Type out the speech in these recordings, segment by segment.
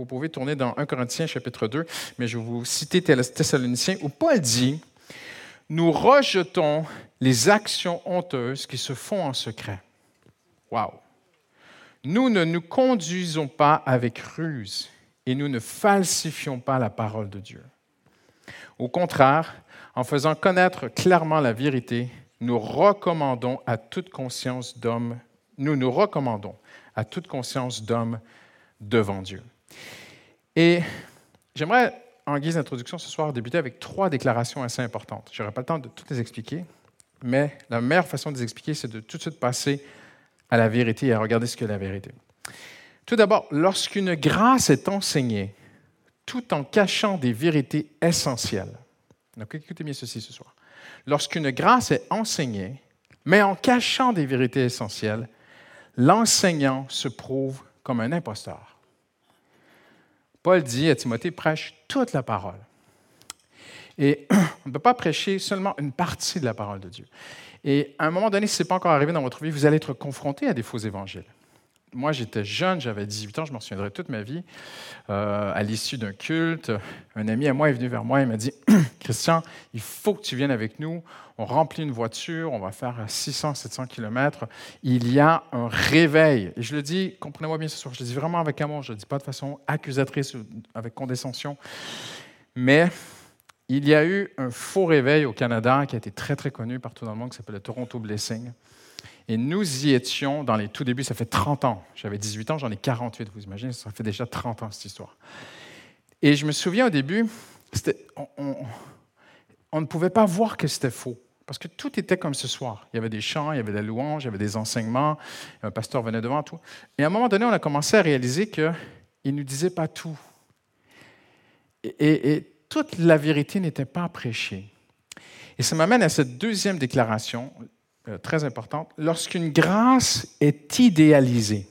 vous pouvez tourner dans 1 Corinthiens chapitre 2, mais je vais vous citer Thessaloniciens où Paul dit, Nous rejetons les actions honteuses qui se font en secret. Wow! Nous ne nous conduisons pas avec ruse et nous ne falsifions pas la parole de Dieu. Au contraire, en faisant connaître clairement la vérité, nous recommandons à toute conscience d'homme, nous nous recommandons à toute conscience d'homme devant Dieu. Et j'aimerais, en guise d'introduction ce soir, débuter avec trois déclarations assez importantes. Je n'aurai pas le temps de toutes les expliquer, mais la meilleure façon de les expliquer, c'est de tout de suite passer à la vérité et à regarder ce que la vérité. Tout d'abord, lorsqu'une grâce est enseignée, tout en cachant des vérités essentielles. Donc, écoutez bien ceci ce soir. Lorsqu'une grâce est enseignée, mais en cachant des vérités essentielles, l'enseignant se prouve comme un imposteur. Paul dit à Timothée, prêche toute la parole. Et on ne peut pas prêcher seulement une partie de la parole de Dieu. Et à un moment donné, si ce n'est pas encore arrivé dans votre vie, vous allez être confronté à des faux évangiles. Moi, j'étais jeune, j'avais 18 ans, je m'en souviendrai toute ma vie. Euh, à l'issue d'un culte, un ami à moi est venu vers moi et m'a dit Christian, il faut que tu viennes avec nous. On remplit une voiture, on va faire 600, 700 km. Il y a un réveil. Et je le dis, comprenez-moi bien ce soir, je le dis vraiment avec amour, je ne le dis pas de façon accusatrice, avec condescension. Mais il y a eu un faux réveil au Canada qui a été très, très connu partout dans le monde, qui s'appelle le Toronto Blessing. Et nous y étions dans les tout débuts, ça fait 30 ans. J'avais 18 ans, j'en ai 48, vous imaginez, ça fait déjà 30 ans cette histoire. Et je me souviens au début, on, ne pouvait pas voir que c'était faux. Parce que tout était comme ce soir. Il y avait des chants, il y avait des louanges, il y avait des enseignements, un pasteur venait devant, tout. Et à un moment donné, on a commencé à réaliser qu'il ne nous disait pas tout. Et, et toute la vérité n'était pas prêchée. Et ça m'amène à cette deuxième déclaration, euh, très importante. Lorsqu'une grâce est idéalisée,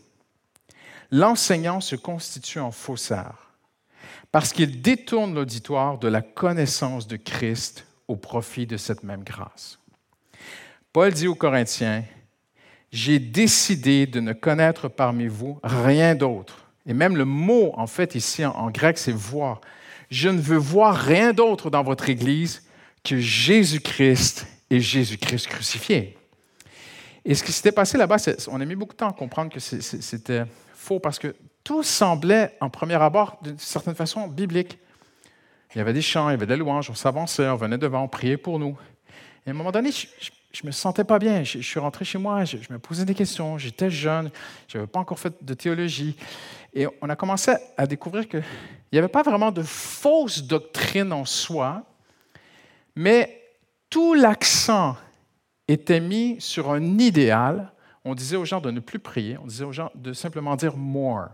l'enseignant se constitue en faussaire parce qu'il détourne l'auditoire de la connaissance de Christ au profit de cette même grâce. Paul dit aux Corinthiens, J'ai décidé de ne connaître parmi vous rien d'autre. Et même le mot, en fait, ici en, grec, c'est voir. Je ne veux voir rien d'autre dans votre Église que Jésus-Christ et Jésus-Christ crucifié. Et ce qui s'était passé là-bas, on a mis beaucoup de temps à comprendre que c'était faux parce que tout semblait, en premier abord, d'une certaine façon, biblique. Il y avait des chants, il y avait des louanges, on s'avançait, on venait devant, on priait pour nous. Et à un moment donné, je ne me sentais pas bien. Je, suis rentré chez moi, je, me posais des questions, j'étais jeune, je n'avais pas encore fait de théologie. Et on a commencé à découvrir qu'il n'y avait pas vraiment de fausse doctrine en soi, mais tout l'accent était mis sur un idéal. On disait aux gens de ne plus prier, on disait aux gens de simplement dire more.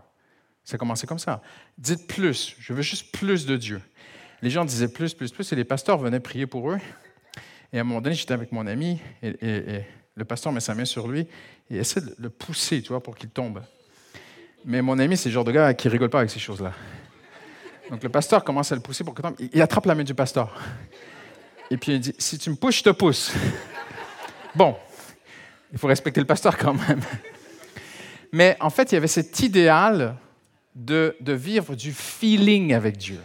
Ça commençait comme ça. Dites plus, je veux juste plus de Dieu. Les gens disaient plus, plus, plus, et les pasteurs venaient prier pour eux. Et à un moment donné, j'étais avec mon ami, et, le pasteur met sa main sur lui et essaie de le pousser, tu vois, pour qu'il tombe. Mais mon ami, c'est le genre de gars qui rigole pas avec ces choses-là. Donc le pasteur commence à le pousser pour qu'il tombe. Il attrape la main du pasteur. Et puis il dit Si tu me pousses, je te pousse. Bon, il faut respecter le pasteur quand même. Mais en fait, il y avait cet idéal de, vivre du feeling avec Dieu.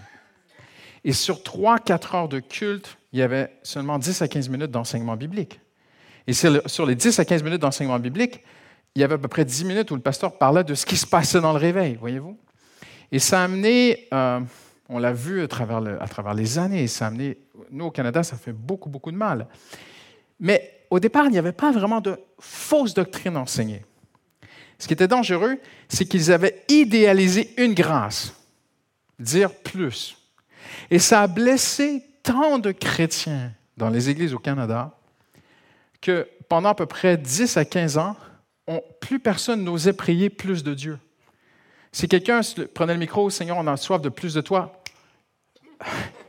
Et sur 3-4 heures de culte, il y avait seulement 10 à 15 minutes d'enseignement biblique. Et sur, les 10 à 15 minutes d'enseignement biblique, il y avait à peu près 10 minutes où le pasteur parlait de ce qui se passait dans le réveil, voyez-vous? Et ça a amené, euh, on l'a vu à travers, à travers les années, ça a amené, nous au Canada, ça fait beaucoup, beaucoup de mal. Mais au départ, il n'y avait pas vraiment de fausse doctrine enseignée. Ce qui était dangereux, c'est qu'ils avaient idéalisé une grâce, dire plus. Et ça a blessé tant de chrétiens dans les églises au Canada que pendant à peu près 10 à 15 ans, plus personne n'osait prier plus de Dieu. Si quelqu'un prenait le micro, Seigneur, on a soif de plus de toi,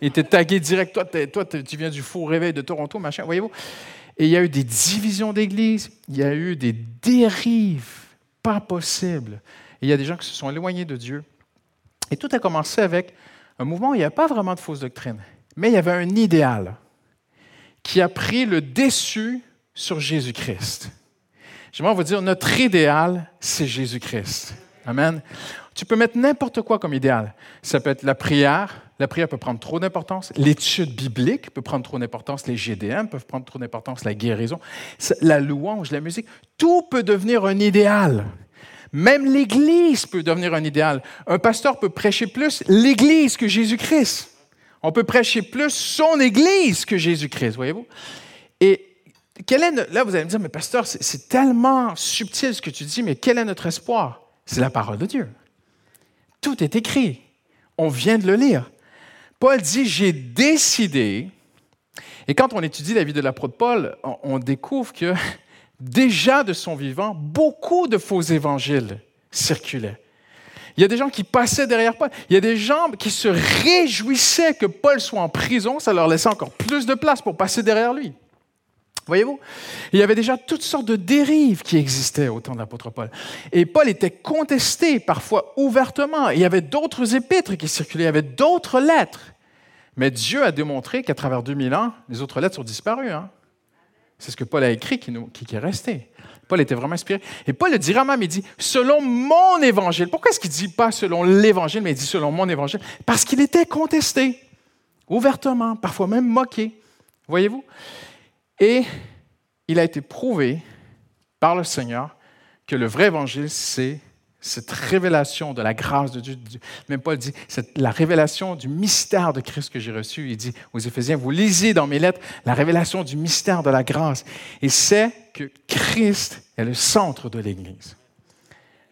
il était tagué direct, toi, toi tu viens du faux réveil de Toronto, machin, voyez-vous. Et il y a eu des divisions d'église, il y a eu des dérives pas possibles. Et il y a des gens qui se sont éloignés de Dieu. Et tout a commencé avec un mouvement où il n'y avait pas vraiment de fausse doctrine, mais il y avait un idéal qui a pris le dessus sur Jésus-Christ. J'aimerais vous dire, notre idéal, c'est Jésus-Christ. Amen. Tu peux mettre n'importe quoi comme idéal. Ça peut être la prière. La prière peut prendre trop d'importance. L'étude biblique peut prendre trop d'importance. Les GDM peuvent prendre trop d'importance. La guérison, la louange, la musique. Tout peut devenir un idéal. Même l'Église peut devenir un idéal. Un pasteur peut prêcher plus l'Église que Jésus-Christ. On peut prêcher plus son Église que Jésus-Christ, voyez-vous? Et quel est, là, vous allez me dire, mais pasteur, c'est tellement subtil ce que tu dis, mais quel est notre espoir? C'est la parole de Dieu. Tout est écrit. On vient de le lire. Paul dit, j'ai décidé, et quand on étudie la vie de l'apôtre Paul, on découvre que déjà de son vivant, beaucoup de faux évangiles circulaient. Il y a des gens qui passaient derrière Paul. Il y a des gens qui se réjouissaient que Paul soit en prison. Ça leur laissait encore plus de place pour passer derrière lui. Voyez-vous? Il y avait déjà toutes sortes de dérives qui existaient au temps de l'apôtre Paul. Et Paul était contesté parfois ouvertement. Il y avait d'autres épîtres qui circulaient, il y avait d'autres lettres. Mais Dieu a démontré qu'à travers 2000 ans, les autres lettres sont disparues. Hein. C'est ce que Paul a écrit qui, qui, est resté. Paul était vraiment inspiré. Et Paul le dira même, il dit, selon mon évangile. Pourquoi est-ce qu'il ne dit pas selon l'évangile, mais il dit selon mon évangile? Parce qu'il était contesté, ouvertement, parfois même moqué. Voyez-vous? Et il a été prouvé par le Seigneur que le vrai évangile, c'est cette révélation de la grâce de Dieu. Même Paul dit, c'est la révélation du mystère de Christ que j'ai reçu. Il dit aux Éphésiens, vous lisez dans mes lettres la révélation du mystère de la grâce. Et c'est que Christ est le centre de l'Église.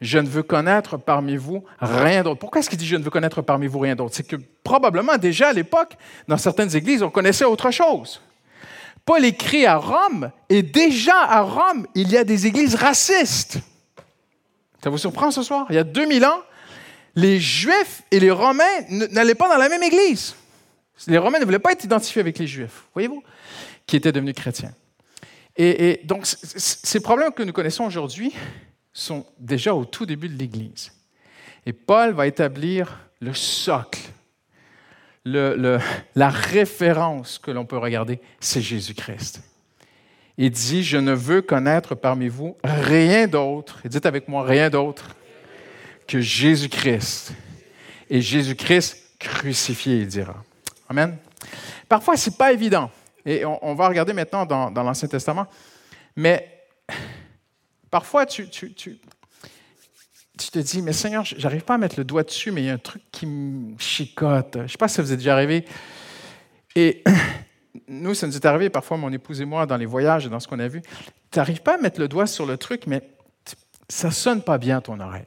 Je ne veux connaître parmi vous rien d'autre. Pourquoi est-ce qu'il dit je ne veux connaître parmi vous rien d'autre? C'est que probablement déjà à l'époque, dans certaines églises, on connaissait autre chose. Paul écrit à Rome, et déjà à Rome, il y a des églises racistes. Ça vous surprend ce soir? Il y a 2000 ans, les Juifs et les Romains n'allaient pas dans la même église. Les Romains ne voulaient pas être identifiés avec les Juifs, voyez-vous, qui étaient devenus chrétiens. Et, donc, ces problèmes que nous connaissons aujourd'hui sont déjà au tout début de l'Église. Et Paul va établir le socle, la référence que l'on peut regarder, c'est Jésus-Christ. Il dit, je ne veux connaître parmi vous rien d'autre, et dites avec moi, rien d'autre que Jésus-Christ. Et Jésus-Christ crucifié, il dira. Amen. Parfois, ce n'est pas évident. Et on, va regarder maintenant dans, l'Ancien Testament. Mais parfois, tu, te dis, mais Seigneur, j'arrive pas à mettre le doigt dessus, mais il y a un truc qui me chicote. Je ne sais pas si vous est déjà arrivé. Et nous, ça nous est arrivé parfois, mon épouse et moi, dans les voyages et dans ce qu'on a vu. Tu n'arrives pas à mettre le doigt sur le truc, mais ça sonne pas bien ton oreille.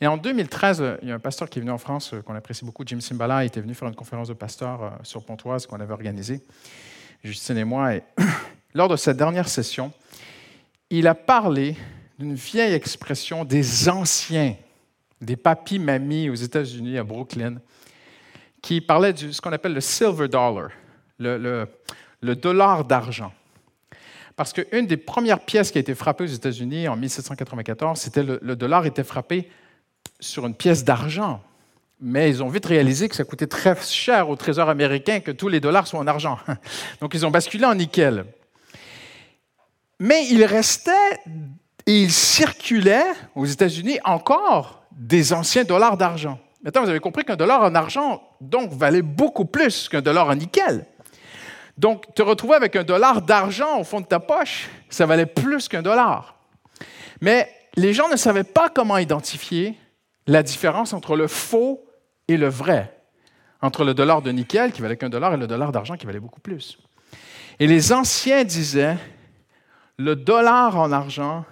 Et en 2013, il y a un pasteur qui est venu en France, euh, qu'on apprécie beaucoup, Jim Simbala, il était venu faire une conférence de pasteur euh, sur Pontoise qu'on avait organisée, Justine et moi. Et lors de cette dernière session, il a parlé d'une vieille expression des anciens, des papis mamies aux États-Unis, à Brooklyn, qui parlait de ce qu'on appelle le silver dollar le, dollar d'argent. Parce qu'une des premières pièces qui a été frappée aux États-Unis en 1794, c'était le, le dollar était frappé sur une pièce d'argent. Mais ils ont vite réalisé que ça coûtait très cher au Trésor américain que tous les dollars soient en argent. Donc ils ont basculé en nickel. Mais il restait et il circulait aux États-Unis encore des anciens dollars d'argent. Maintenant, vous avez compris qu'un dollar en argent, donc, valait beaucoup plus qu'un dollar en nickel. Donc, te retrouver avec un dollar d'argent au fond de ta poche, ça valait plus qu'un dollar. Mais les gens ne savaient pas comment identifier la différence entre le faux et le vrai, entre le dollar de nickel qui valait qu'un dollar et le dollar d'argent qui valait beaucoup plus. Et les anciens disaient, le dollar en argent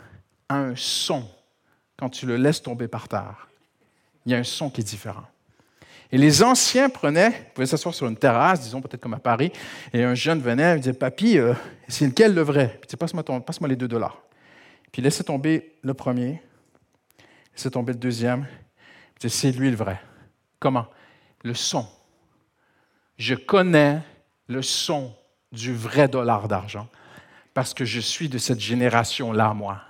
a un son quand tu le laisses tomber par terre. Il y a un son qui est différent. Et les anciens prenaient, pouvaient s'asseoir sur une terrasse, disons peut-être comme à Paris, et un jeune venait et disait Papy, euh, c'est lequel le vrai? Puis passe-moi, passe les deux dollars. Puis il laissait tomber le premier, laissait tomber le deuxième, puis c'est lui le vrai. Comment? Le son. Je connais le son du vrai dollar d'argent parce que je suis de cette génération-là, moi.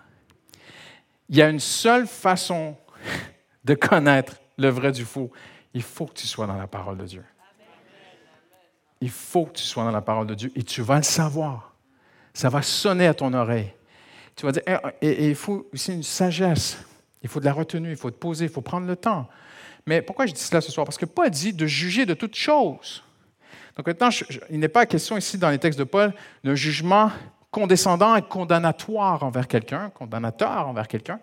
Il y a une seule façon de connaître le vrai du faux, il faut que tu sois dans la parole de Dieu. Il faut que tu sois dans la parole de Dieu et tu vas le savoir. Ça va sonner à ton oreille. Tu vas dire, et, il faut aussi une sagesse. Il faut de la retenue, il faut te poser, il faut prendre le temps. Mais pourquoi je dis cela ce soir? Parce que Paul dit de juger de toutes choses. Donc maintenant, il n'est pas question ici dans les textes de Paul d'un jugement condescendant et condamnatoire envers quelqu'un, condamnateur envers quelqu'un,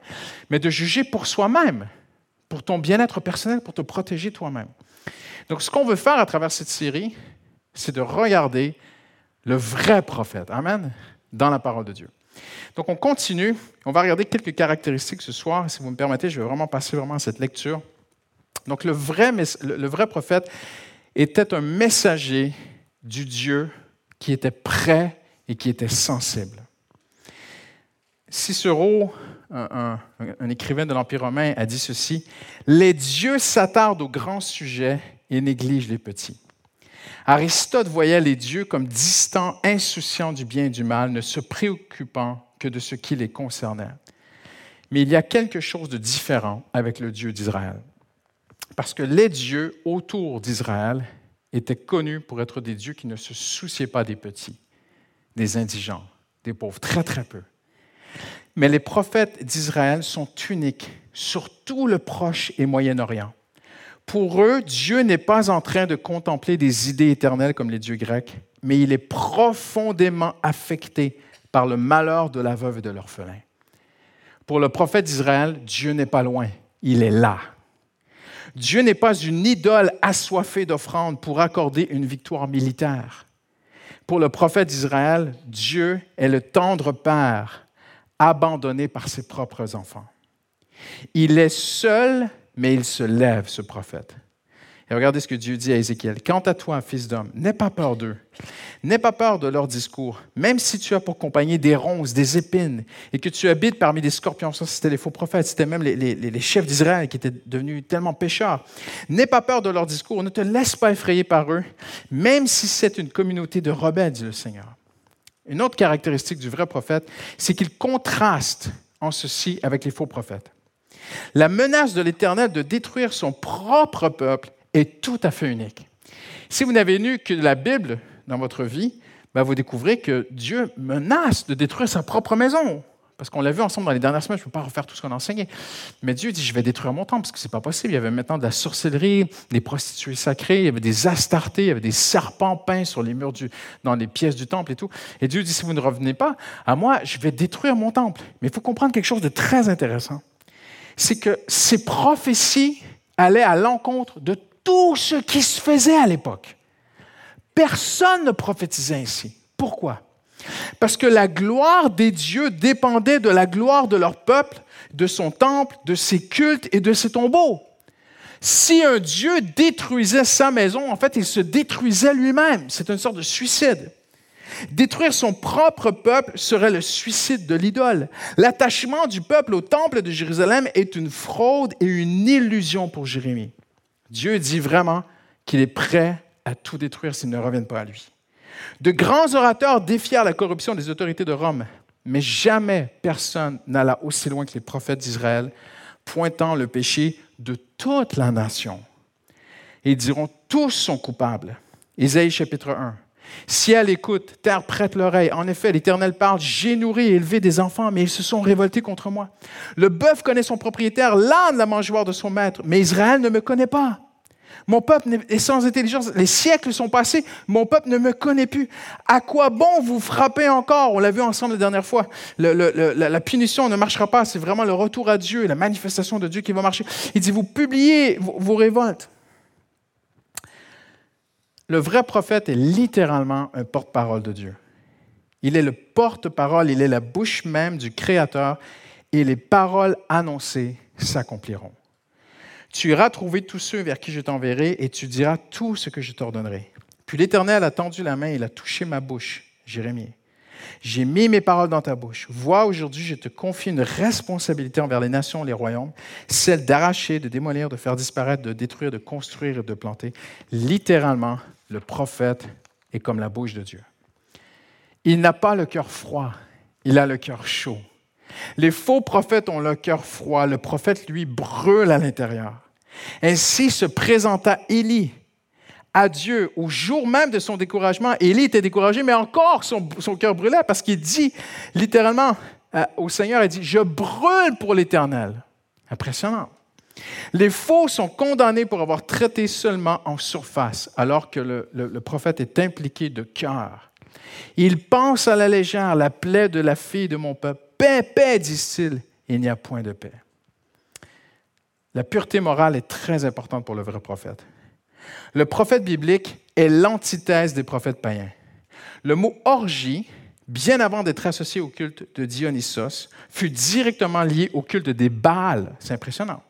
mais de juger pour soi-même, pour ton bien-être personnel, pour te protéger toi-même. Donc ce qu'on veut faire à travers cette série, c'est de regarder le vrai prophète, Amen, dans la parole de Dieu. Donc on continue, on va regarder quelques caractéristiques ce soir. Si vous me permettez, je vais vraiment passer vraiment à cette lecture. Donc le vrai, le vrai prophète était un messager du Dieu qui était prêt et qui était sensible. Cicéro, un, écrivain de l'Empire romain, a dit ceci, Les dieux s'attardent aux grands sujets et négligent les petits. Aristote voyait les dieux comme distants, insouciants du bien et du mal, ne se préoccupant que de ce qui les concernait. Mais il y a quelque chose de différent avec le Dieu d'Israël. Parce que les dieux autour d'Israël étaient connus pour être des dieux qui ne se souciaient pas des petits, des indigents, des pauvres, très très peu. Mais les prophètes d'Israël sont uniques sur tout le Proche et Moyen-Orient. Pour eux, Dieu n'est pas en train de contempler des idées éternelles comme les dieux grecs, mais il est profondément affecté par le malheur de la veuve et de l'orphelin. Pour le prophète d'Israël, Dieu n'est pas loin, il est là. Dieu n'est pas une idole assoiffée d'offrandes pour accorder une victoire militaire. Pour le prophète d'Israël, Dieu est le tendre Père, abandonné par ses propres enfants. Il est seul, mais il se lève, ce prophète. Et regardez ce que Dieu dit à Ézéchiel. Quant à toi, fils d'homme, n'aie pas peur d'eux. N'aie pas peur de leur discours, même si tu as pour compagnie des ronces, des épines, et que tu habites parmi des scorpions. Ça, c'était les faux prophètes, c'était même les, les chefs d'Israël qui étaient devenus tellement pécheurs. N'aie pas peur de leur discours, ne te laisse pas effrayer par eux, même si c'est une communauté de rebelles, dit le Seigneur. Une autre caractéristique du vrai prophète, c'est qu'il contraste en ceci avec les faux prophètes. La menace de l'Éternel de détruire son propre peuple est tout à fait unique. Si vous n'avez lu que la Bible dans votre vie, ben vous découvrez que Dieu menace de détruire sa propre maison. Parce qu'on l'a vu ensemble dans les dernières semaines, je ne peux pas refaire tout ce qu'on a enseigné. Mais Dieu dit, je vais détruire mon temple, parce que ce n'est pas possible. Il y avait maintenant de la sorcellerie, des prostituées sacrées, il y avait des astartés, il y avait des serpents peints sur les murs, dans les pièces du temple et tout. Et Dieu dit, si vous ne revenez pas à moi, je vais détruire mon temple. Mais il faut comprendre quelque chose de très intéressant. C'est que ces prophéties allaient à l'encontre de tout ce qui se faisait à l'époque. Personne ne prophétisait ainsi. Pourquoi? Parce que la gloire des dieux dépendait de la gloire de leur peuple, de son temple, de ses cultes et de ses tombeaux. Si un Dieu détruisait sa maison, en fait, il se détruisait lui-même. C'est une sorte de suicide. Détruire son propre peuple serait le suicide de l'idole. L'attachement du peuple au temple de Jérusalem est une fraude et une illusion pour Jérémie. Dieu dit vraiment qu'il est prêt à tout détruire s'ils ne reviennent pas à lui. De grands orateurs défièrent la corruption des autorités de Rome, mais jamais personne n'alla aussi loin que les prophètes d'Israël, pointant le péché de toute la nation. Ils diront, tous sont coupables. Isaïe chapitre 1. Ciel écoute, terre prête l'oreille. En effet, l'Éternel parle, j'ai nourri et élevé des enfants, mais ils se sont révoltés contre moi. Le bœuf connaît son propriétaire, l'âne la mangeoire de son maître, mais Israël ne me connaît pas. Mon peuple est sans intelligence. Les siècles sont passés, mon peuple ne me connaît plus. À quoi bon vous frapper encore? On l'a vu ensemble la dernière fois. la, punition ne marchera pas, c'est vraiment le retour à Dieu, la manifestation de Dieu qui va marcher. Il dit, vous publiez vos révoltes. Le vrai prophète est littéralement un porte-parole de Dieu. Il est le porte-parole, il est la bouche même du Créateur et les paroles annoncées s'accompliront. Tu iras trouver tous ceux vers qui je t'enverrai et tu diras tout ce que je t'ordonnerai. Puis l'Éternel a tendu la main, il a touché ma bouche, Jérémie. J'ai mis mes paroles dans ta bouche. Vois, aujourd'hui, je te confie une responsabilité envers les nations, les royaumes, celle d'arracher, de démolir, de faire disparaître, de détruire, de construire et de planter. Littéralement, le prophète est comme la bouche de Dieu. Il n'a pas le cœur froid, il a le cœur chaud. Les faux prophètes ont le cœur froid, le prophète, lui, brûle à l'intérieur. Ainsi se présenta Élie à Dieu au jour même de son découragement. Élie était découragé, mais encore son, cœur brûlait parce qu'il dit littéralement euh, au Seigneur, il dit, je brûle pour l'Éternel. Impressionnant. Les faux sont condamnés pour avoir traité seulement en surface, alors que le, prophète est impliqué de cœur. Il pense à la légère la plaie de la fille de mon peuple. Paix, paix, disent-ils. Il n'y a point de paix. La pureté morale est très importante pour le vrai prophète. Le prophète biblique est l'antithèse des prophètes païens. Le mot orgie, bien avant d'être associé au culte de Dionysos, fut directement lié au culte des Baals. C'est impressionnant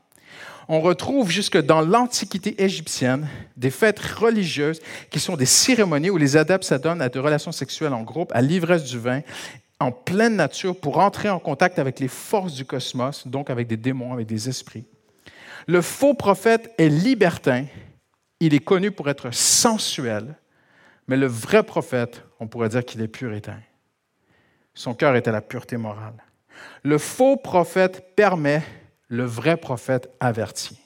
on retrouve jusque dans l'Antiquité égyptienne des fêtes religieuses qui sont des cérémonies où les adeptes s'adonnent à des relations sexuelles en groupe, à l'ivresse du vin, en pleine nature, pour entrer en contact avec les forces du cosmos, donc avec des démons, avec des esprits. Le faux prophète est libertin, il est connu pour être sensuel, mais le vrai prophète, on pourrait dire qu'il est puritain. Son cœur est à la pureté morale. Le faux prophète permet le vrai prophète avertit.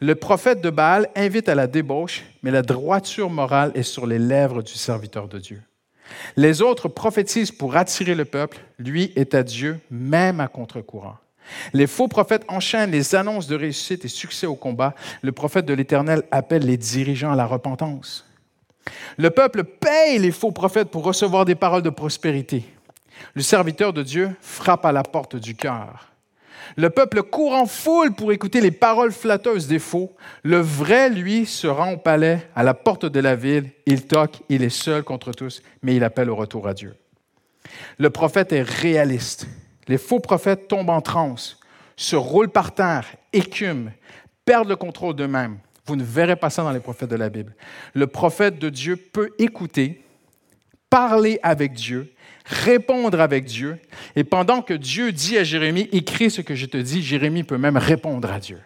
Le prophète de Baal invite à la débauche, mais la droiture morale est sur les lèvres du serviteur de Dieu. Les autres prophétisent pour attirer le peuple, lui est à Dieu, même à contre-courant. Les faux prophètes enchaînent les annonces de réussite et succès au combat. Le prophète de l'Éternel appelle les dirigeants à la repentance. Le peuple paye les faux prophètes pour recevoir des paroles de prospérité. Le serviteur de Dieu frappe à la porte du cœur. Le peuple court en foule pour écouter les paroles flatteuses des faux. Le vrai, lui, se rend au palais, à la porte de la ville. Il toque, il est seul contre tous, mais il appelle au retour à Dieu. Le prophète est réaliste. Les faux prophètes tombent en transe, se roulent par terre, écument, perdent le contrôle d'eux-mêmes. Vous ne verrez pas ça dans les prophètes de la Bible. Le prophète de Dieu peut écouter, parler avec Dieu, répondre avec Dieu. Et pendant que Dieu dit à Jérémie, écris ce que je te dis, Jérémie peut même répondre à Dieu.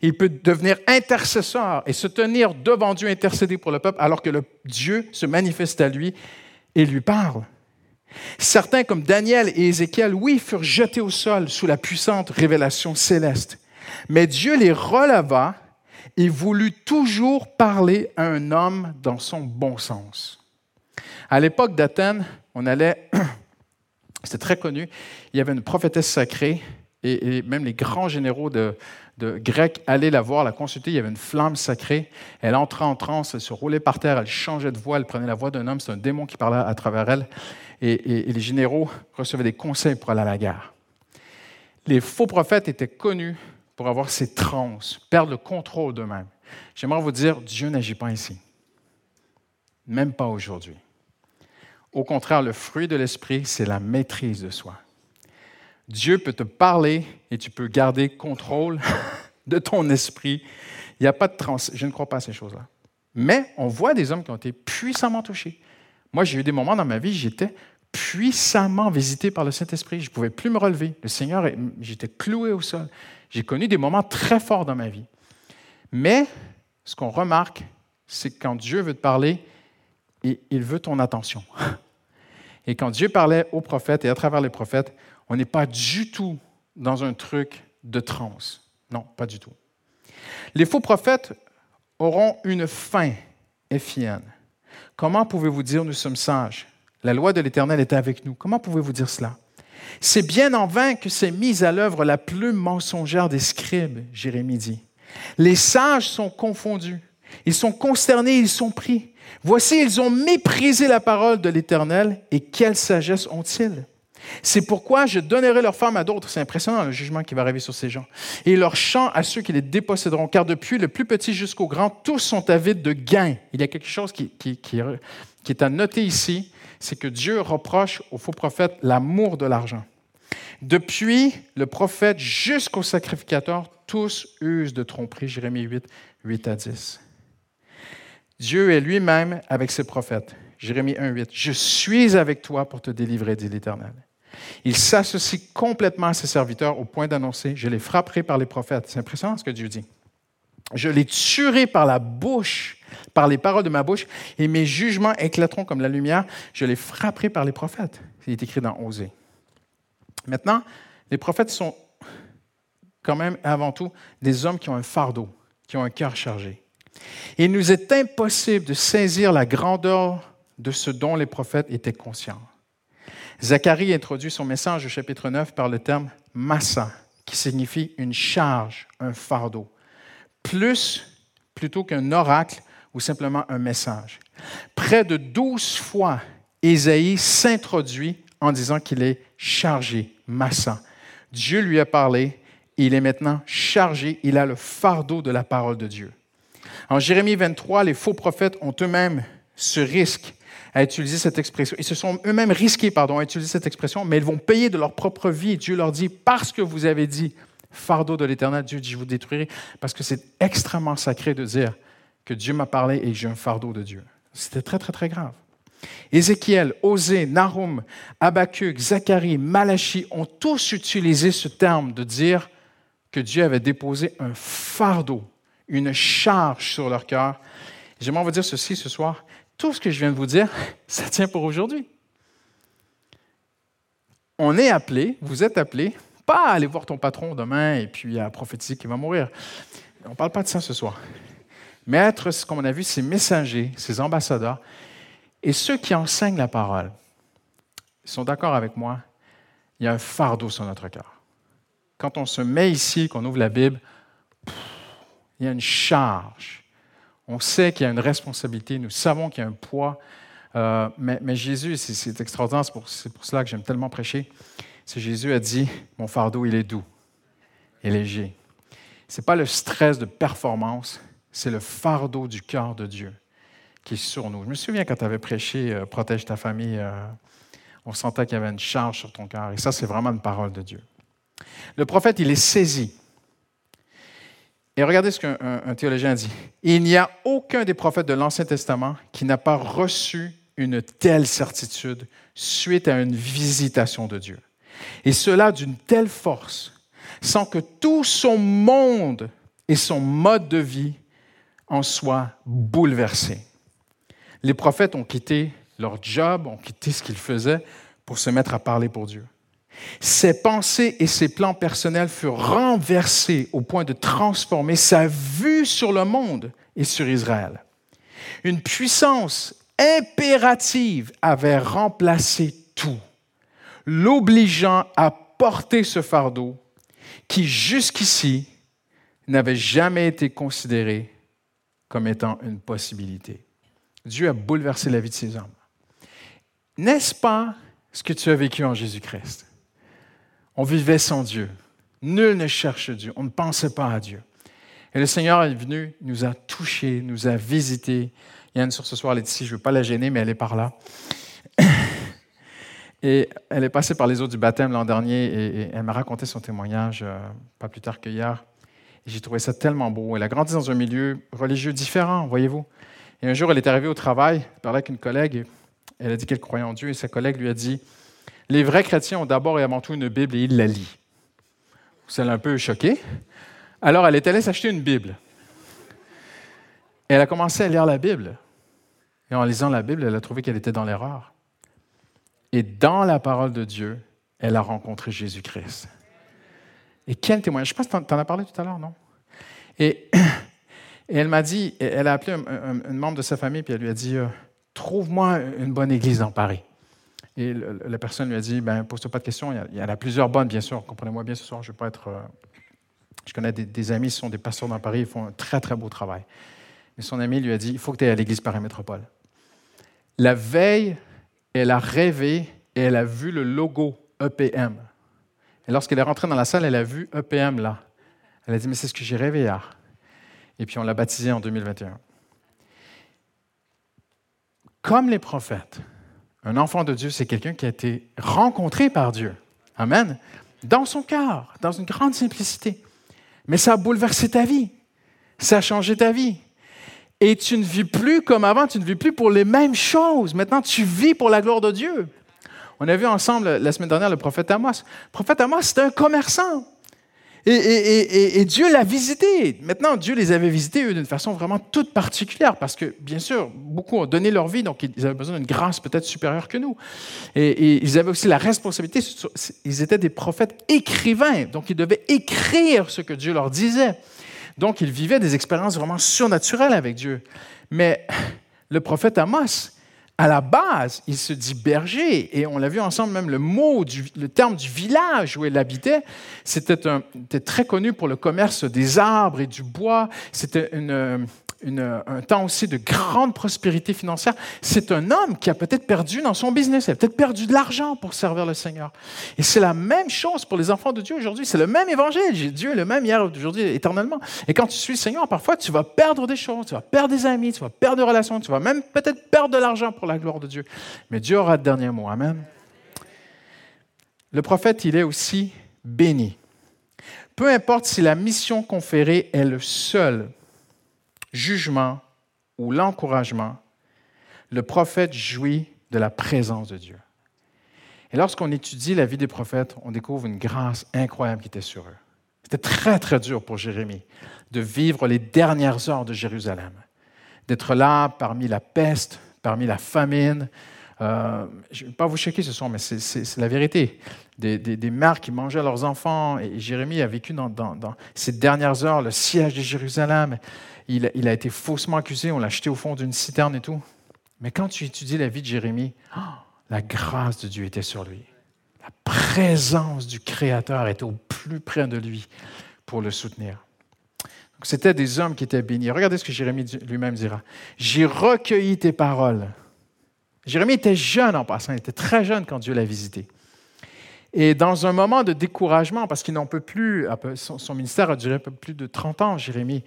Il peut devenir intercesseur et se tenir devant Dieu, intercéder pour le peuple, alors que le Dieu se manifeste à lui et lui parle. Certains, comme Daniel et Ézéchiel, oui, furent jetés au sol sous la puissante révélation céleste. Mais Dieu les releva et voulut toujours parler à un homme dans son bon sens. À l'époque d'Athènes, on allait, c'était très connu, il y avait une prophétesse sacrée et, même les grands généraux de, Grecs allaient la voir, la consulter. Il y avait une flamme sacrée. Elle entrait en transe, elle se roulait par terre, elle changeait de voix, elle prenait la voix d'un homme. C'est un démon qui parlait à travers elle. Et, et, les généraux recevaient des conseils pour aller à la guerre. Les faux prophètes étaient connus pour avoir ces transes, perdre le contrôle d'eux-mêmes. J'aimerais vous dire, Dieu n'agit pas ici. Même pas aujourd'hui. Au contraire, le fruit de l'esprit, c'est la maîtrise de soi. Dieu peut te parler et tu peux garder contrôle de ton esprit. Il n'y a pas de trans. Je ne crois pas à ces choses-là. Mais on voit des hommes qui ont été puissamment touchés. Moi, j'ai eu des moments dans ma vie, j'étais puissamment visité par le Saint-Esprit. Je ne pouvais plus me relever. Le Seigneur, j'étais cloué au sol. J'ai connu des moments très forts dans ma vie. Mais ce qu'on remarque, c'est que quand Dieu veut te parler, il veut ton attention. Et quand Dieu parlait aux prophètes et à travers les prophètes, on n'est pas du tout dans un truc de transe. Non, pas du tout. Les faux prophètes auront une fin effienne. Comment pouvez-vous dire nous sommes sages? La loi de l'Éternel est avec nous. Comment pouvez-vous dire cela? C'est bien en vain que s'est mise à l'œuvre la plume mensongère des scribes, Jérémie dit. Les sages sont confondus, ils sont consternés, ils sont pris. Voici, ils ont méprisé la parole de l'Éternel, et quelle sagesse ont-ils? C'est pourquoi je donnerai leurs femmes à d'autres. C'est impressionnant le jugement qui va arriver sur ces gens. Et leurs champs à ceux qui les déposséderont. Car depuis le plus petit jusqu'au grand, tous sont avides de gain. Il y a quelque chose qui est à noter ici, c'est que Dieu reproche aux faux prophètes l'amour de l'argent. Depuis le prophète jusqu'au sacrificateur, tous usent de tromperie. Jérémie 8, 8 à 10. Dieu est lui-même avec ses prophètes. Jérémie 1.8. Je suis avec toi pour te délivrer, dit l'Éternel. Il s'associe complètement à ses serviteurs au point d'annoncer Je les frapperai par les prophètes. C'est impressionnant ce que Dieu dit. Je les tuerai par la bouche, par les paroles de ma bouche, et mes jugements éclateront comme la lumière. Je les frapperai par les prophètes. Il écrit dans Osée. Maintenant, les prophètes sont quand même avant tout des hommes qui ont un fardeau, qui ont un cœur chargé. Il nous est impossible de saisir la grandeur de ce dont les prophètes étaient conscients. Zacharie introduit son message au chapitre 9 par le terme Massa, qui signifie une charge, un fardeau, plus plutôt qu'un oracle ou simplement un message. Près de douze fois, Ésaïe s'introduit en disant qu'il est chargé, massa. Dieu lui a parlé, il est maintenant chargé, il a le fardeau de la parole de Dieu. En Jérémie 23, les faux prophètes ont eux-mêmes ce risque à utiliser cette expression. Ils se sont eux-mêmes risqués pardon, à utiliser cette expression, mais ils vont payer de leur propre vie. Dieu leur dit, parce que vous avez dit, fardeau de l'Éternel, Dieu dit, je vous détruirai, parce que c'est extrêmement sacré de dire que Dieu m'a parlé et j'ai un fardeau de Dieu. C'était très, très, très grave. Ézéchiel, Osée, Nahum, Habakkuk, Zacharie, Malachi ont tous utilisé ce terme de dire que Dieu avait déposé un fardeau, une charge sur leur cœur. J'aimerais vous dire ceci ce soir. Tout ce que je viens de vous dire, ça tient pour aujourd'hui. On est appelé, vous êtes appelé, pas à aller voir ton patron demain et puis à prophétiser qu'il va mourir. On ne parle pas de ça ce soir. Mais être, comme on a vu, ces messagers, ces ambassadeurs, et ceux qui enseignent la parole, ils sont d'accord avec moi, il y a un fardeau sur notre cœur. Quand on se met ici, qu'on ouvre la Bible, il y a une charge. On sait qu'il y a une responsabilité, nous savons qu'il y a un poids. Euh, mais, Jésus, c'est extraordinaire, c'est pour, cela que j'aime tellement prêcher. C'est Jésus a dit, mon fardeau, il est doux et léger. Ce n'est pas le stress de performance, c'est le fardeau du cœur de Dieu qui est sur nous. Je me souviens quand tu avais prêché euh, Protège ta famille, euh, on sentait qu'il y avait une charge sur ton cœur. Et ça, c'est vraiment une parole de Dieu. Le prophète, il est saisi. Et regardez ce qu'un théologien dit. Il n'y a aucun des prophètes de l'Ancien Testament qui n'a pas reçu une telle certitude suite à une visitation de Dieu. Et cela d'une telle force, sans que tout son monde et son mode de vie en soient bouleversés. Les prophètes ont quitté leur job, ont quitté ce qu'ils faisaient pour se mettre à parler pour Dieu. Ses pensées et ses plans personnels furent renversés au point de transformer sa vue sur le monde et sur Israël. Une puissance impérative avait remplacé tout, l'obligeant à porter ce fardeau qui jusqu'ici n'avait jamais été considéré comme étant une possibilité. Dieu a bouleversé la vie de ces hommes. N'est-ce pas ce que tu as vécu en Jésus-Christ? On vivait sans Dieu. Nul ne cherche Dieu. On ne pensait pas à Dieu. Et le Seigneur est venu, nous a touchés, nous a visités. Yann, sur ce soir, elle est ici. Je ne veux pas la gêner, mais elle est par là. Et elle est passée par les eaux du baptême l'an dernier et, elle m'a raconté son témoignage euh, pas plus tard qu'hier. J'ai trouvé ça tellement beau. Elle a grandi dans un milieu religieux différent, voyez-vous. Et un jour, elle est arrivée au travail, parlait avec une collègue, elle a dit qu'elle croyait en Dieu, et sa collègue lui a dit Les vrais chrétiens ont d'abord et avant tout une Bible et ils la lisent. Ça l'a un peu choquée. Alors, elle est allée s'acheter une Bible. Elle a commencé à lire la Bible. Et en lisant la Bible, elle a trouvé qu'elle était dans l'erreur. Et dans la parole de Dieu, elle a rencontré Jésus-Christ. Et quel témoignage. Je pas si tu en as parlé tout à l'heure, non? Et elle m'a dit, elle a appelé un, membre de sa famille, puis elle lui a dit, euh, trouve-moi une bonne église dans Paris. Et la personne lui a dit, ben, pose-toi pas de questions, il y, en a, plusieurs bonnes, bien sûr, comprenez-moi bien ce soir, je ne vais pas être... Euh, je connais des, amis qui sont des pasteurs dans Paris, ils font un très, très beau travail. Mais son ami lui a dit, il faut que tu ailles à l'église Paris Métropole. La veille, elle a rêvé et elle a vu le logo EPM. Et lorsqu'elle est rentrée dans la salle, elle a vu EPM là. Elle a dit, mais c'est ce que j'ai rêvé hier et puis on l'a baptisé en 2021. Comme les prophètes, un enfant de Dieu, c'est quelqu'un qui a été rencontré par Dieu. Amen. Dans son cœur, dans une grande simplicité. Mais ça a bouleversé ta vie. Ça a changé ta vie. Et tu ne vis plus comme avant, tu ne vis plus pour les mêmes choses. Maintenant, tu vis pour la gloire de Dieu. On a vu ensemble la semaine dernière le prophète Amos. Le prophète Amos, c'était un commerçant. Et, Dieu l'a visité. Maintenant, Dieu les avait visités, eux, d'une façon vraiment toute particulière, parce que, bien sûr, beaucoup ont donné leur vie, donc ils avaient besoin d'une grâce peut-être supérieure que nous. Et, ils avaient aussi la responsabilité, ils étaient des prophètes écrivains, donc ils devaient écrire ce que Dieu leur disait. Donc, ils vivaient des expériences vraiment surnaturelles avec Dieu. Mais le prophète Amos à la base, il se dit berger, et on l'a vu ensemble, même le mot, le terme du village où il habitait, c'était très connu pour le commerce des arbres et du bois. C'était une, un temps aussi de grande prospérité financière. C'est un homme qui a peut-être perdu dans son business, il a peut-être perdu de l'argent pour servir le Seigneur. Et c'est la même chose pour les enfants de Dieu aujourd'hui. C'est le même évangile. Dieu est le même hier, aujourd'hui, éternellement. Et quand tu suis le Seigneur, parfois, tu vas perdre des choses, tu vas perdre des amis, tu vas perdre des relations, tu vas même peut-être perdre de l'argent pour la gloire de Dieu. Mais Dieu aura le dernier mot. Amen. Le prophète, il est aussi béni. Peu importe si la mission conférée est le seul jugement ou l'encouragement, le prophète jouit de la présence de Dieu. Et lorsqu'on étudie la vie des prophètes, on découvre une grâce incroyable qui était sur eux. C'était très, très dur pour Jérémie de vivre les dernières heures de Jérusalem, d'être là parmi la peste, parmi la famine. Euh, je ne vais pas vous choquer ce soir, mais c'est la vérité. Des, mères qui mangeaient leurs enfants, et Jérémie a vécu dans ces dernières heures le siège de Jérusalem il, a été faussement accusé, on l'a jeté au fond d'une citerne et tout. Mais quand tu étudies la vie de Jérémie, oh, la grâce de Dieu était sur lui. La présence du Créateur était au plus près de lui pour le soutenir. C'était des hommes qui étaient bénis. Regardez ce que Jérémie lui-même dira. J'ai recueilli tes paroles. Jérémie était jeune en passant, il était très jeune quand Dieu l'a visité. Et dans un moment de découragement, parce qu'il n'en peut plus, son ministère a duré un peu plus de 30 ans, Jérémie,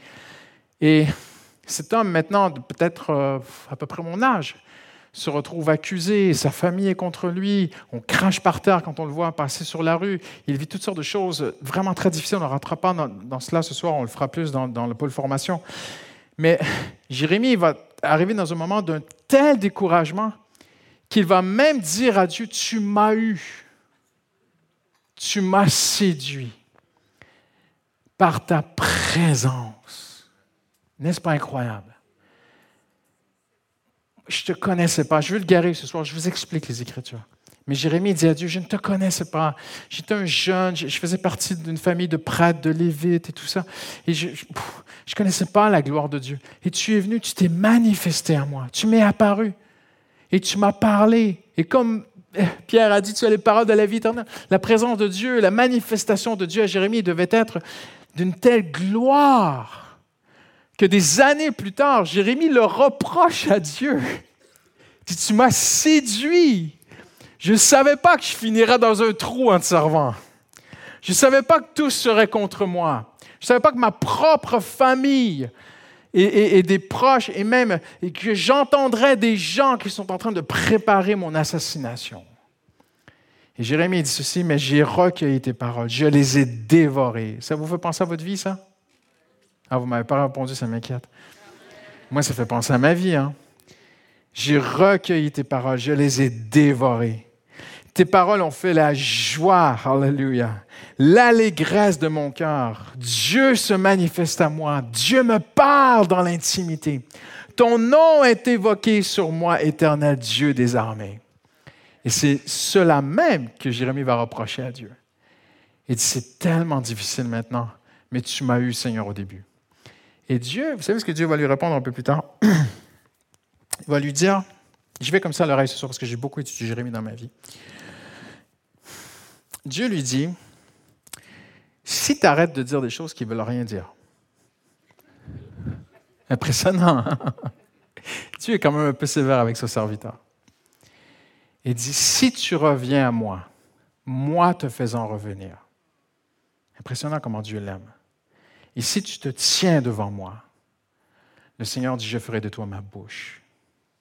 et cet homme, maintenant, peut-être euh, à peu près mon âge, se retrouve accusé, sa famille est contre lui, on crache par terre quand on le voit passer sur la rue, il vit toutes sortes de choses vraiment très difficiles, on ne rentrera pas dans, cela ce soir, on le fera plus dans, dans le pôle formation. Mais Jérémie va arriver dans un moment d'un tel découragement qu'il va même dire à Dieu, tu m'as eu, tu m'as séduit par ta présence. N'est-ce pas incroyable? Je ne te connaissais pas. Je veux le garer ce soir. Je vous explique les Écritures. Mais Jérémie dit à Dieu, je ne te connaissais pas. J'étais un jeune, je faisais partie d'une famille de prêtres, de lévites et tout ça. Et je ne connaissais pas la gloire de Dieu. Et tu es venu, tu t'es manifesté à moi. Tu m'es apparu. Et tu m'as parlé. Et comme eh, Pierre a dit, tu as les paroles de la vie éternelle. La présence de Dieu, la manifestation de Dieu à Jérémie devait être d'une telle gloire que des années plus tard, Jérémie le reproche à Dieu. Il dit, tu m'as séduit. Je ne savais pas que je finirais dans un trou en te servant. Je ne savais pas que tout serait contre moi. Je ne savais pas que ma propre famille et, des proches, et même que j'entendrais des gens qui sont en train de préparer mon assassination. Et Jérémie dit ceci, mais j'ai recueilli tes paroles, je les ai dévorées. Ça vous fait penser à votre vie, ça? Ah, vous ne m'avez pas répondu, ça m'inquiète. Moi, ça fait penser à ma vie. Hein? J'ai recueilli tes paroles, je les ai dévorées. Tes paroles ont fait la joie, alléluia, l'allégresse de mon cœur. Dieu se manifeste à moi, Dieu me parle dans l'intimité. Ton nom est évoqué sur moi, éternel Dieu des armées. Et c'est cela même que Jérémie va reprocher à Dieu. Il dit, c'est tellement difficile maintenant, mais tu m'as eu, Seigneur, au début. Et Dieu, vous savez ce que Dieu va lui répondre un peu plus tard? Il va lui dire, je vais comme ça à l'oreille ce soir parce que j'ai beaucoup étudié Jérémie dans ma vie. Dieu lui dit, si tu arrêtes de dire des choses qui ne veulent rien dire, impressionnant, hein? Dieu est quand même un peu sévère avec ce serviteur. Il dit, si tu reviens à moi, moi te faisant revenir. Impressionnant comment Dieu l'aime. Et si tu te tiens devant moi, le Seigneur dit, je ferai de toi ma bouche.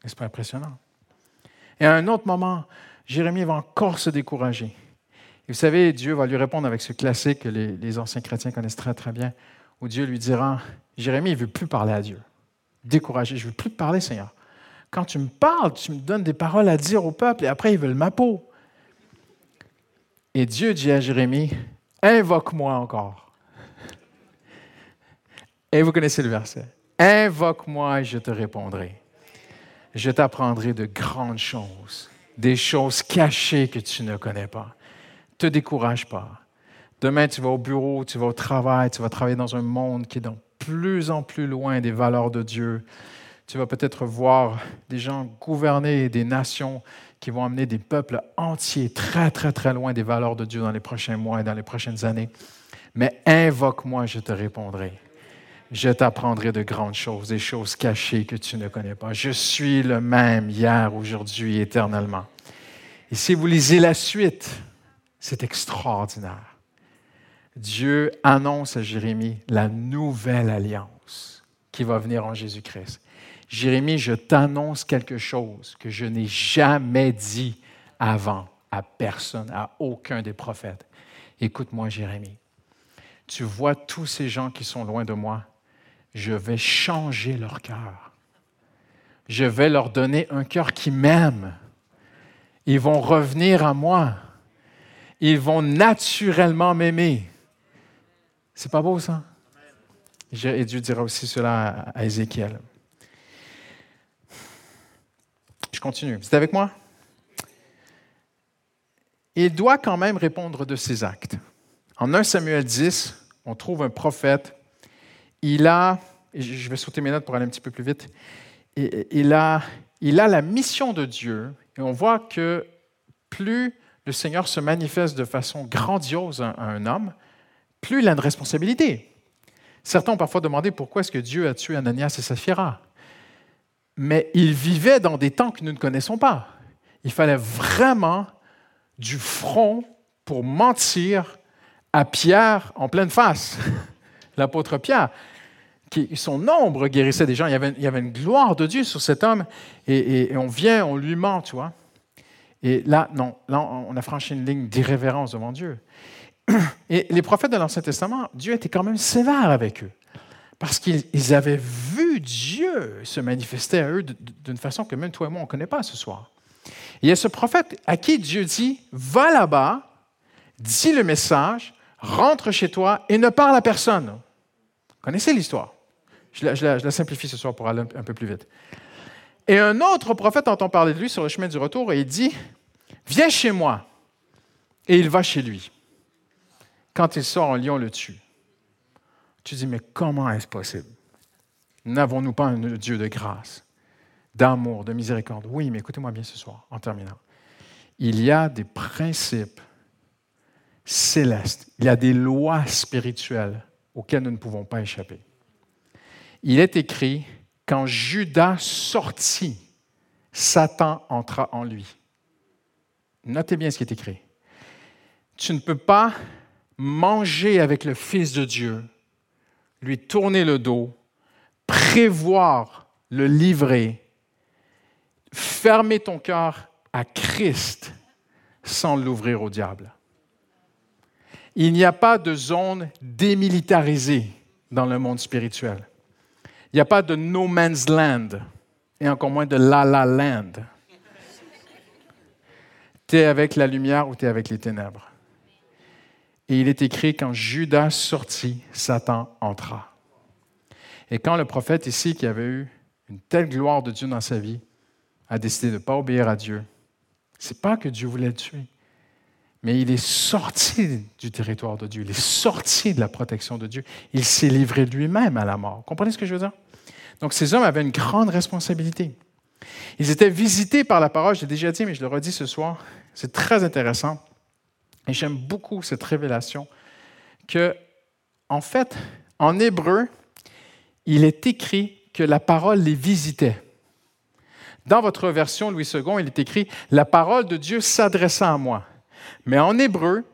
N'est-ce pas impressionnant? Et à un autre moment, Jérémie va encore se décourager. Et vous savez, Dieu va lui répondre avec ce classique que les, anciens chrétiens connaissent très très bien, où Dieu lui dira, Jérémie, il ne veut plus parler à Dieu. Découragé, je ne veux plus te parler, Seigneur. Quand tu me parles, tu me donnes des paroles à dire au peuple et après ils veulent ma peau. Et Dieu dit à Jérémie, invoque-moi encore. Et vous connaissez le verset. Invoque-moi et je te répondrai. Je t'apprendrai de grandes choses, des choses cachées que tu ne connais pas. Te décourage pas. Demain, tu vas au bureau, tu vas au travail, tu vas travailler dans un monde qui est de plus en plus loin des valeurs de Dieu. Tu vas peut-être voir des gens gouverner des nations qui vont amener des peuples entiers très, très, très loin des valeurs de Dieu dans les prochains mois et dans les prochaines années. Mais invoque-moi, je te répondrai. Je t'apprendrai de grandes choses, des choses cachées que tu ne connais pas. Je suis le même hier, aujourd'hui, éternellement. Et si vous lisez la suite, c'est extraordinaire. Dieu annonce à Jérémie la nouvelle alliance qui va venir en Jésus-Christ. Jérémie, je t'annonce quelque chose que je n'ai jamais dit avant à personne, à aucun des prophètes. Écoute-moi, Jérémie. Tu vois tous ces gens qui sont loin de moi. Je vais changer leur cœur. Je vais leur donner un cœur qui m'aime. Ils vont revenir à moi. Ils vont naturellement m'aimer. C'est pas beau ça? Et Dieu dira aussi cela à Ézéchiel. Je continue. C'est avec moi? Il doit quand même répondre de ses actes. En 1 Samuel 10, on trouve un prophète. Il a, je vais sauter mes notes pour aller un petit peu plus vite, il a, il a la mission de Dieu. Et on voit que plus le Seigneur se manifeste de façon grandiose à un homme, plus il a une responsabilité. Certains ont parfois demandé pourquoi est-ce que Dieu a tué Ananias et Saphira mais il vivait dans des temps que nous ne connaissons pas. Il fallait vraiment du front pour mentir à Pierre en pleine face, l'apôtre Pierre. Qui, son ombre guérissait des gens. Il y, avait, une gloire de Dieu sur cet homme et, on vient, on lui ment, tu vois. Et là, non, là, on a franchi une ligne d'irrévérence devant Dieu. Et les prophètes de l'Ancien Testament, Dieu était quand même sévère avec eux parce qu'ils avaient vu Dieu se manifester à eux d'une façon que même toi et moi, on ne connaît pas ce soir. il y a ce prophète à qui Dieu dit, va là-bas, dis le message, rentre chez toi et ne parle à personne. Vous connaissez l'histoire? Je la, simplifie ce soir pour aller un, peu plus vite. Et un autre prophète entend parler de lui sur le chemin du retour et il dit, viens chez moi. Et il va chez lui. Quand il sort, un lion le tue. Tu dis, mais comment est-ce possible? N'avons-nous pas un Dieu de grâce, d'amour, de miséricorde? Oui, mais écoutez-moi bien ce soir, en terminant. Il y a des principes célestes, il y a des lois spirituelles auxquelles nous ne pouvons pas échapper. Il est écrit, quand Judas sortit, Satan entra en lui. Notez bien ce qui est écrit. Tu ne peux pas manger avec le Fils de Dieu lui tourner le dos, prévoir le livrer, fermer ton cœur à Christ sans l'ouvrir au diable. Il n'y a pas de zone démilitarisée dans le monde spirituel. Il n'y a pas de no man's land et encore moins de la la land. Tu es avec la lumière ou tu es avec les ténèbres. Et il est écrit, quand Judas sortit, Satan entra. Et quand le prophète ici, qui avait eu une telle gloire de Dieu dans sa vie, a décidé de ne pas obéir à Dieu, c'est pas que Dieu voulait le tuer, mais il est sorti du territoire de Dieu, il est sorti de la protection de Dieu, il s'est livré lui-même à la mort. Comprenez ce que je veux dire? Donc ces hommes avaient une grande responsabilité. Ils étaient visités par la parole, j'ai déjà dit, mais je le redis ce soir, c'est très intéressant. Et j'aime beaucoup cette révélation que, en fait, en hébreu, il est écrit que la parole les visitait. Dans votre version Louis II, il est écrit La parole de Dieu s'adressa à moi. Mais en hébreu,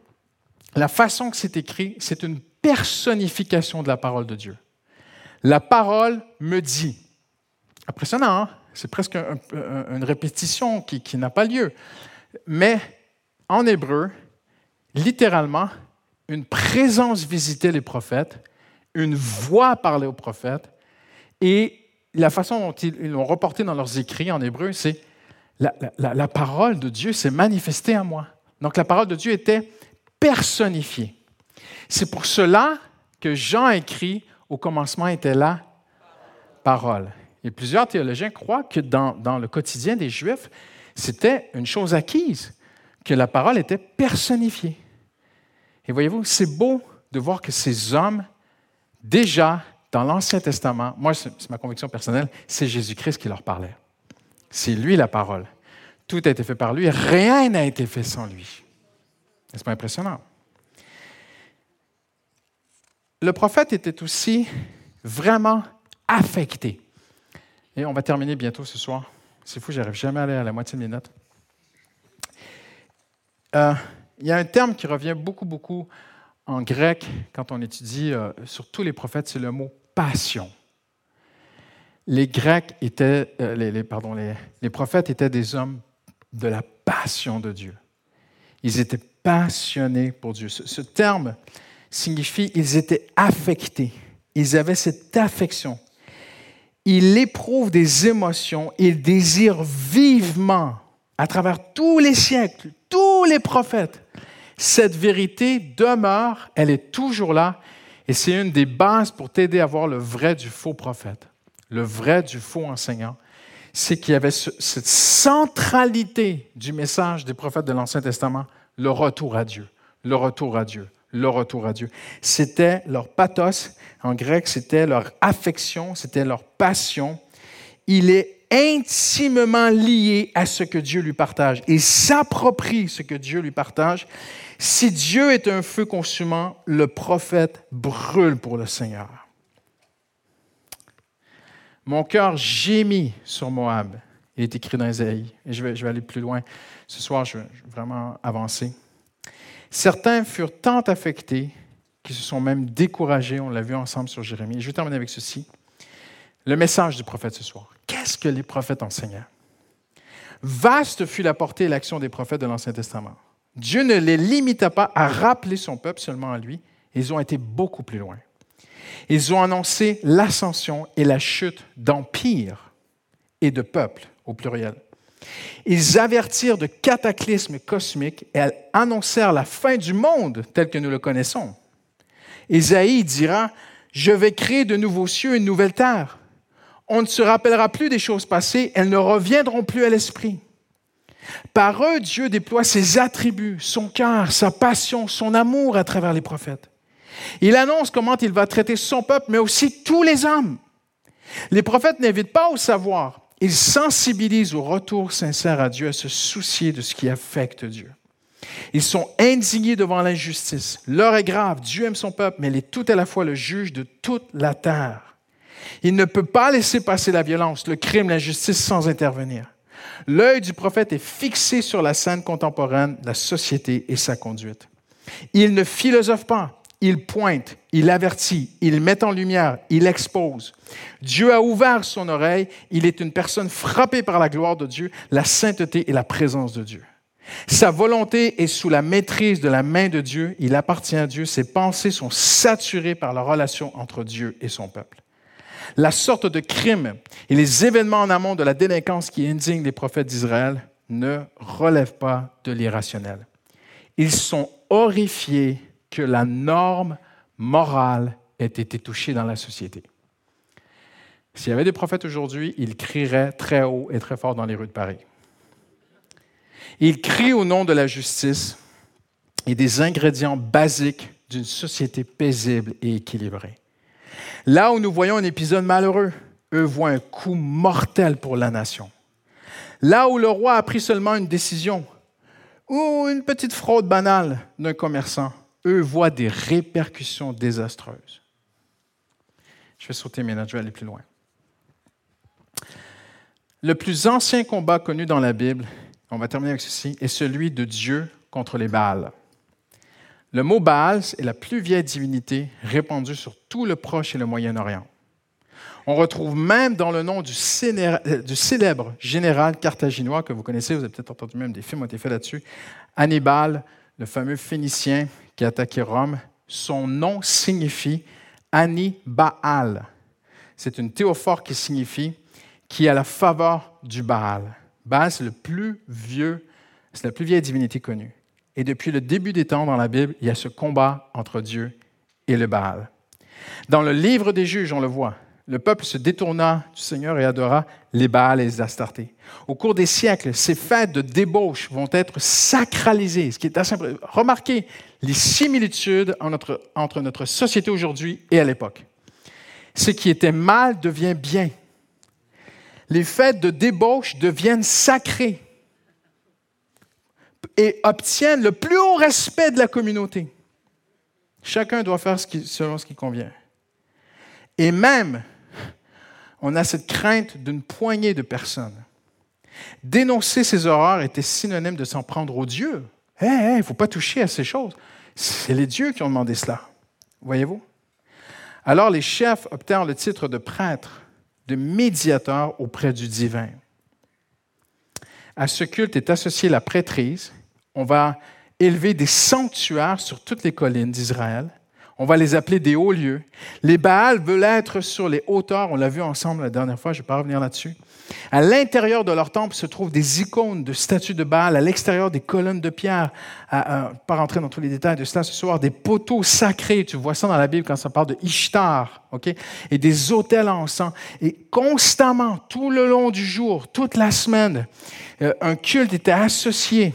la façon que c'est écrit, c'est une personnification de la parole de Dieu. La parole me dit. Impressionnant, hein? c'est presque une répétition qui, n'a pas lieu. Mais en hébreu, littéralement, une présence visitait les prophètes, une voix parlait aux prophètes, et la façon dont ils l'ont reporté dans leurs écrits en hébreu, c'est la, la, parole de Dieu s'est manifestée à moi. Donc la parole de Dieu était personnifiée. C'est pour cela que Jean écrit au commencement était la parole. Et plusieurs théologiens croient que dans, le quotidien des Juifs, c'était une chose acquise que la parole était personnifiée. Et voyez-vous, c'est beau de voir que ces hommes déjà dans l'Ancien Testament, moi, c'est ma conviction personnelle, c'est Jésus-Christ qui leur parlait. C'est lui la parole. Tout a été fait par lui, rien n'a été fait sans lui. N'est-ce pas impressionnant? Le prophète était aussi vraiment affecté. Et on va terminer bientôt ce soir. C'est fou, j'arrive jamais à aller à la moitié de mes notes. Euh, il y a un terme qui revient beaucoup, beaucoup en grec quand on étudie euh, sur tous les prophètes, c'est le mot passion. Les Grecs étaient, euh, les, pardon, les, prophètes étaient des hommes de la passion de Dieu. Ils étaient passionnés pour Dieu. Ce, terme signifie ils étaient affectés. Ils avaient cette affection. Ils éprouvent des émotions, ils désirent vivement, à travers tous les siècles, tous les prophètes, cette vérité demeure, elle est toujours là, et c'est une des bases pour t'aider à voir le vrai du faux prophète, le vrai du faux enseignant. C'est qu'il y avait cette centralité du message des prophètes de l'Ancien Testament, le retour à Dieu, le retour à Dieu, le retour à Dieu. C'était leur pathos, en grec, c'était leur affection, c'était leur passion. Il est intimement lié à ce que Dieu lui partage. Il s'approprie ce que Dieu lui partage. Si Dieu est un feu consumant, le prophète brûle pour le Seigneur. Mon cœur gémit sur Moab. Il est écrit dans Isaïe. Et je vais, je vais aller plus loin. Ce soir, je vais vraiment avancer. Certains furent tant affectés qu'ils se sont même découragés. On l'a vu ensemble sur Jérémie. je vais terminer avec ceci. Le message du prophète ce soir. Qu'est-ce que les prophètes enseignaient? Vaste fut la portée et l'action des prophètes de l'Ancien Testament. Dieu ne les limita pas à rappeler son peuple seulement à lui. Ils ont été beaucoup plus loin. Ils ont annoncé l'ascension et la chute d'empires et de peuples, au pluriel. Ils avertirent de cataclysmes cosmiques et annoncèrent la fin du monde tel que nous le connaissons. Isaïe dira, Je vais créer de nouveaux cieux et une nouvelle terre. On ne se rappellera plus des choses passées, elles ne reviendront plus à l'esprit. Par eux, Dieu déploie ses attributs, son cœur, sa passion, son amour à travers les prophètes. Il annonce comment il va traiter son peuple, mais aussi tous les hommes. Les prophètes n'invitent pas au savoir, ils sensibilisent au retour sincère à Dieu, à se soucier de ce qui affecte Dieu. Ils sont indignés devant l'injustice. L'heure est grave, Dieu aime son peuple, mais il est tout à la fois le juge de toute la terre. Il ne peut pas laisser passer la violence, le crime, l'injustice sans intervenir. L'œil du prophète est fixé sur la scène contemporaine, la société et sa conduite. Il ne philosophe pas, il pointe, il avertit, il met en lumière, il expose. Dieu a ouvert son oreille, il est une personne frappée par la gloire de Dieu, la sainteté et la présence de Dieu. Sa volonté est sous la maîtrise de la main de Dieu, il appartient à Dieu, ses pensées sont saturées par la relation entre Dieu et son peuple la sorte de crime et les événements en amont de la délinquance qui indignent les prophètes d'Israël ne relèvent pas de l'irrationnel. Ils sont horrifiés que la norme morale ait été touchée dans la société. S'il y avait des prophètes aujourd'hui, ils crieraient très haut et très fort dans les rues de Paris. Ils crient au nom de la justice et des ingrédients basiques d'une société paisible et équilibrée. Là où nous voyons un épisode malheureux, eux voient un coup mortel pour la nation. Là où le roi a pris seulement une décision ou une petite fraude banale d'un commerçant, eux voient des répercussions désastreuses. Je vais sauter mes notes, je vais aller plus loin. Le plus ancien combat connu dans la Bible, on va terminer avec ceci, est celui de Dieu contre les Baals. Le mot Baal est la plus vieille divinité répandue sur tout le Proche et le Moyen-Orient. On retrouve même dans le nom du, célèbre général carthaginois que vous connaissez, vous avez peut-être entendu même des films ont été faits là-dessus, Hannibal, le fameux Phénicien qui a attaqué Rome. Son nom signifie Anni-Baal. C'est une théophore qui signifie qui a la faveur du Baal. Baal, c'est le plus vieux, c'est la plus vieille divinité connue. Et depuis le début des temps dans la Bible, il y a ce combat entre Dieu et le Baal. Dans le livre des juges, on le voit, le peuple se détourna du Seigneur et adora les Baals et les Astartés. Au cours des siècles, ces fêtes de débauche vont être sacralisées, ce qui est Remarquez les similitudes entre notre société aujourd'hui et à l'époque. ce qui était mal devient bien. Les fêtes de débauche deviennent sacrées et obtiennent le plus haut respect de la communauté. Chacun doit faire selon ce qui convient. Et même, on a cette crainte d'une poignée de personnes. Dénoncer ces horreurs était synonyme de s'en prendre aux dieux. Il ne faut pas toucher à ces choses. C'est les dieux qui ont demandé cela. Voyez-vous? Alors les chefs obtinrent le titre de prêtre, de médiateur auprès du divin. À ce culte est associée la prêtrise. On va élever des sanctuaires sur toutes les collines d'Israël. On va les appeler des hauts lieux. Les Baals veulent être sur les hauteurs. On l'a vu ensemble la dernière fois, je ne vais pas revenir là-dessus. À l'intérieur de leur temple se trouvent des icônes de statues de Baal, à l'extérieur des colonnes de pierre. À, pas rentrer dans tous les détails de cela ce soir, des poteaux sacrés. Tu vois ça dans la Bible quand ça parle de Ishtar, Et des autels en encens. Et constamment, tout le long du jour, toute la semaine, euh, un culte était associé.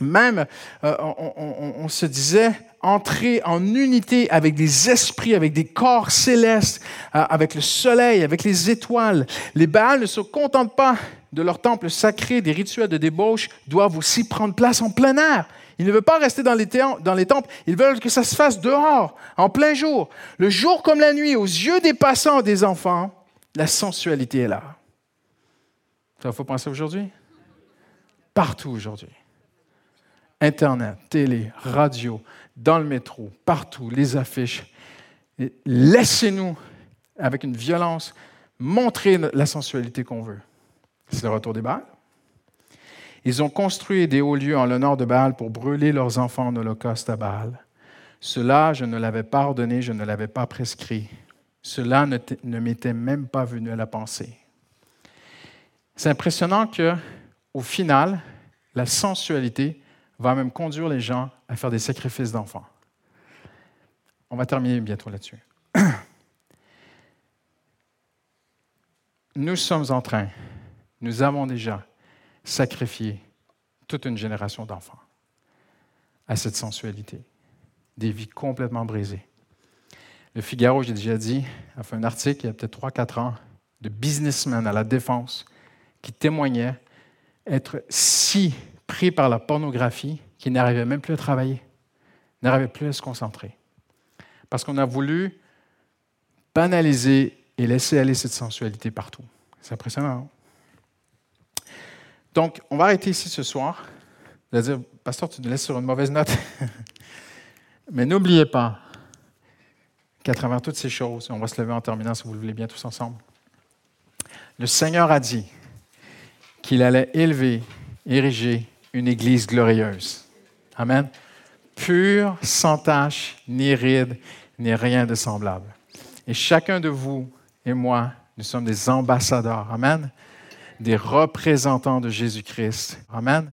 Même, euh, on se disait, entrer en unité avec des esprits, avec des corps célestes, euh, avec le soleil, avec les étoiles. Les Baals ne se contentent pas de leur temple sacré, des rituels de débauche doivent aussi prendre place en plein air. Ils ne veulent pas rester dans les, dans les temples, ils veulent que ça se fasse dehors, en plein jour. Le jour comme la nuit, aux yeux des passants, des enfants, la sensualité est là. Ça, faut penser aujourd'hui? Partout aujourd'hui. Internet, télé, radio, dans le métro, partout, les affiches. Laissez-nous, avec une violence, montrer la sensualité qu'on veut. C'est le retour des Baals. Ils ont construit des hauts lieux en l'honneur de Baal pour brûler leurs enfants en holocauste à Baal. Cela, je ne l'avais pas ordonné, je ne l'avais pas prescrit. Cela ne, ne m'était même pas venu à la pensée. C'est impressionnant que, au final, la sensualité va même conduire les gens à faire des sacrifices d'enfants. On va terminer bientôt là-dessus. Nous sommes en train, nous avons déjà sacrifié toute une génération d'enfants à cette sensualité, des vies complètement brisées. Le Figaro, j'ai déjà dit, a fait un article il y a peut-être 3-4 ans de businessmen à la défense qui témoignaient être si pris par la pornographie qui n'arrivait même plus à travailler, n'arrivait plus à se concentrer. Parce qu'on a voulu banaliser et laisser aller cette sensualité partout. C'est impressionnant. Hein? Donc, on va arrêter ici ce soir. Je vais dire, pasteur, tu nous laisses sur une mauvaise note. Mais n'oubliez pas qu'à travers toutes ces choses, on va se lever en terminant si vous le voulez bien tous ensemble. Le Seigneur a dit qu'il allait élever, ériger une Église glorieuse. Amen. Pure, sans tache, ni ride, ni rien de semblable. Et chacun de vous et moi, nous sommes des ambassadeurs. Amen. Des représentants de Jésus-Christ. Amen.